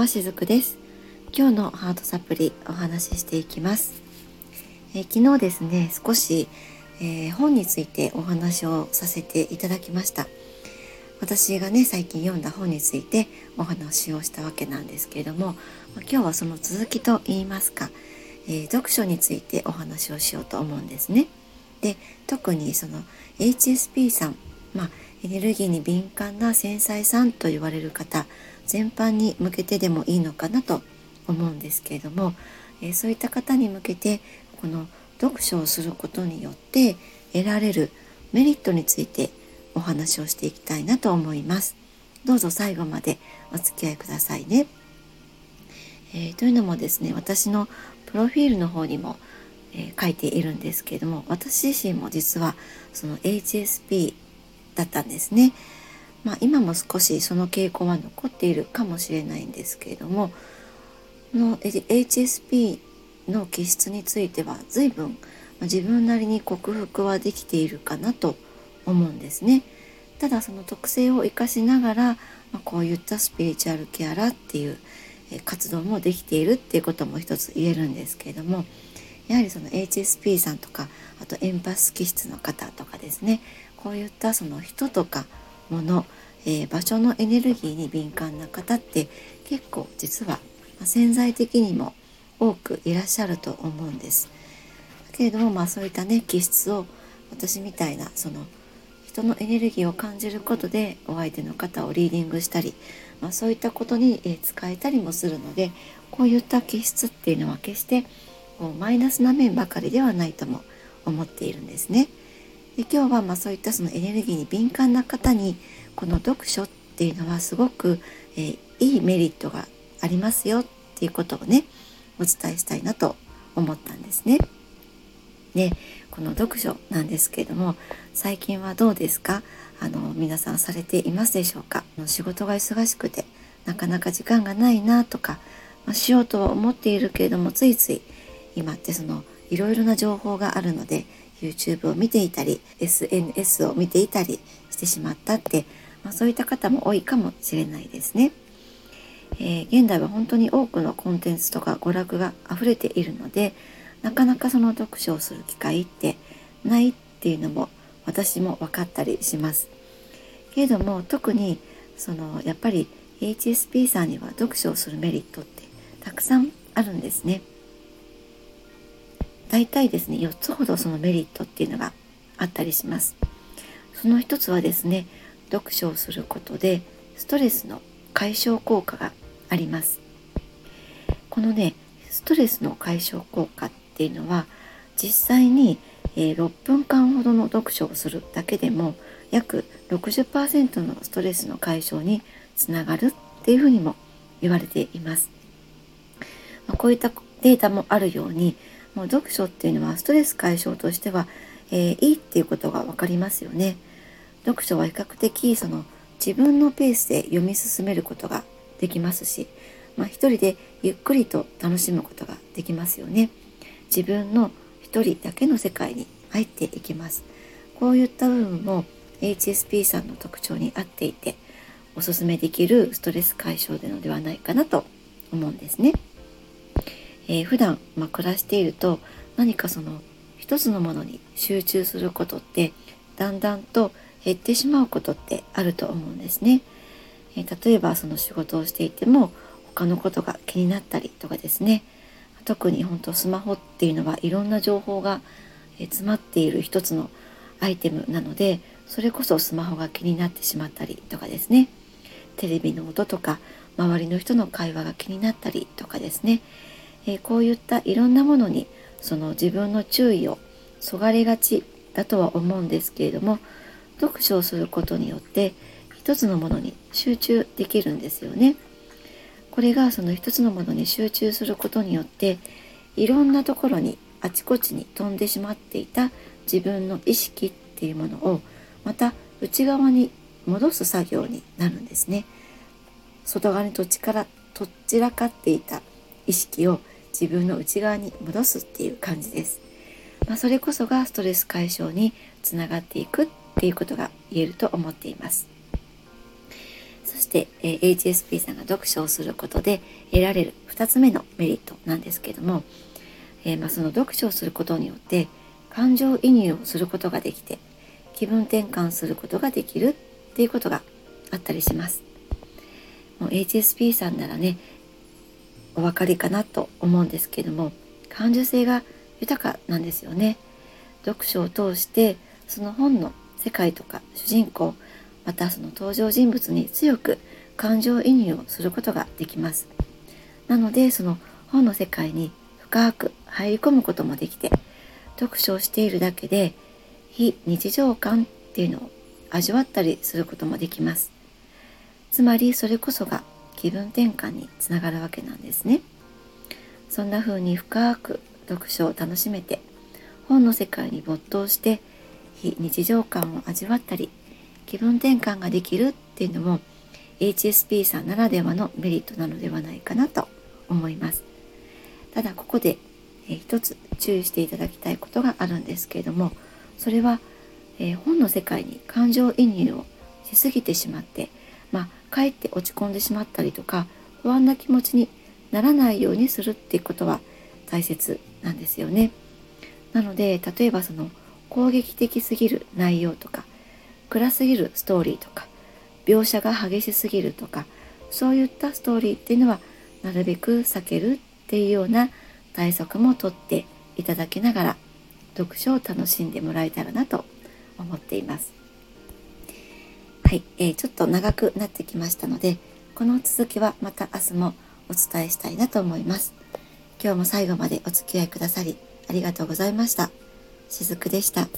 はしずくです。今日のハートサプリお話ししていきます、えー、昨日ですね少し、えー、本についてお話をさせていただきました。私がね最近読んだ本についてお話をしたわけなんですけれども今日はその続きと言いますか、えー、読書についてお話をしようと思うんですね。で特にその HSP さんまあエネルギーに敏感な繊細さんと言われる方全般に向けてでもいいのかなと思うんですけれども、えー、そういった方に向けてこの読書をすることによって得られるメリットについてお話をしていきたいなと思います。どうぞ最後までお付き合いくださいね。えー、というのもですね私のプロフィールの方にも、えー、書いているんですけれども私自身も実はその HSP だったんですね。まあ、今も少しその傾向は残っているかもしれないんですけれどもの HSP の気質については随分自分なりに克服はできているかなと思うんですね。ただその特性を生かしながら、まあ、こういったスピリチュアルケアラーっていう活動もできているっていうことも一つ言えるんですけれどもやはりその HSP さんとかあとエンパス気質の方とかですねこういったその人とかもの、えー、場所のエネルギーに敏感な方って結構実は潜在的にも多くいらっしゃると思うんです。だけれどもまあそういったね気質を私みたいなその人のエネルギーを感じることでお相手の方をリーディングしたり、まあ、そういったことに、え使えたりもするのでこういった気質っていうのは決してこうマイナスな面ばかりではないとも思っているんですね。で今日はまあそういったそのエネルギーに敏感な方にこの読書っていうのはすごく、えー、いいメリットがありますよっていうことをねお伝えしたいなと思ったんですね。でこの読書なんですけれども最近はどうですか？あの皆さんされていますでしょうか？仕事が忙しくてなかなか時間がないなとか、まあ、しようとは思っているけれどもついつい今ってそのいろいろな情報があるので YouTube を見ていたり SNS を見ていたりしてしまったって、まあ、そういった方も多いかもしれないですね。えー、現代は本当に多くのコンテンツとか娯楽が溢れているのでなかなかその読書をする機会ってないっていうのも私も分かったりします。けれども特にそのやっぱり HSP さんには読書をするメリットってたくさんあるんですね。大体ですね4つほどそのメリットっていうのがあったりしますその一つはですね読書をすることでストレスの解消効果がありますこのねストレスの解消効果っていうのは実際に、え、6分間ほどの読書をするだけでも約60%のストレスの解消につながるっていうふうにも言われています。ま、こういったデータもあるようにもう読書っていうのはストレス解消としては、えー、いいっていうことが分かりますよね。読書は比較的その自分のペースで読み進めることができますし、まあ、一人でゆっくりと楽しむことができますよね。自分の一人だけの世界に入っていきます。こういった部分も HSP さんの特徴に合っていておすすめできるストレス解消でのではないかなと思うんですね。えー、普段、まあ、暮らしていると何かその一つのものに集中することってだんだんと減ってしまうことってあると思うんですね。えー、例えばその仕事をしていても他のことが気になったりとかですね。特に本当スマホっていうのはいろんな情報が詰まっている一つのアイテムなのでそれこそスマホが気になってしまったりとかですね。テレビの音とか周りの人の会話が気になったりとかですね。えー、こういったいろんなものにその自分の注意をそがれがちだとは思うんですけれども読書をすることによって一つのものに集中できるんですよね。これがその一つのものに集中することによっていろんなところにあちこちに飛んでしまっていた自分の意識っていうものをまた内側に戻す作業になるんですね。外側にとちからとっちらかっていた意識を自分の内側に戻すっていう感じです。まあ、それこそがストレス解消につながっていくっていうことが言えると思っています。そして、え、HSP さんが読書をすることで得られる2つ目のメリットなんですけども、え、まあ、その読書をすることによって感情移入をすることができて気分転換することができるっていうことがあったりします。もう HSP さんならねお分かりかなと思うんですけども感受性が豊かなんですよね。読書を通してその本の世界とか主人公またその登場人物に強く感情移入をすることができます。なのでその本の世界に深く入り込むこともできて読書をしているだけで非日常感っていうのを味わったりすることもできます。つまりそれこそが気分転換につながるわけなんですね。そんな風に深く読書を楽しめて本の世界に没頭して非日常感を味わったり気分転換ができるっていうのも HSP さんならではのメリットなのではないかなと思います。ただここで、えー、一つ注意していただきたいことがあるんですけれどもそれは、えー、本の世界に感情移入をしすぎてしまってまあかえって落ち込んでしまったりとか不安な気持ちにならないようにするっていうことは大切なんですよね。なので例えばその攻撃的すぎる内容とか暗すぎるストーリーとか描写が激しすぎるとかそういったストーリーっていうのはなるべく避けるっていうような対策もとっていただきながら読書を楽しんでもらえたらなと思っています。はい、えー、ちょっと長くなってきましたのでこの続きはまた明日もお伝えしたいなと思います。今日も最後までお付き合いくださりありがとうございました。しずくでした。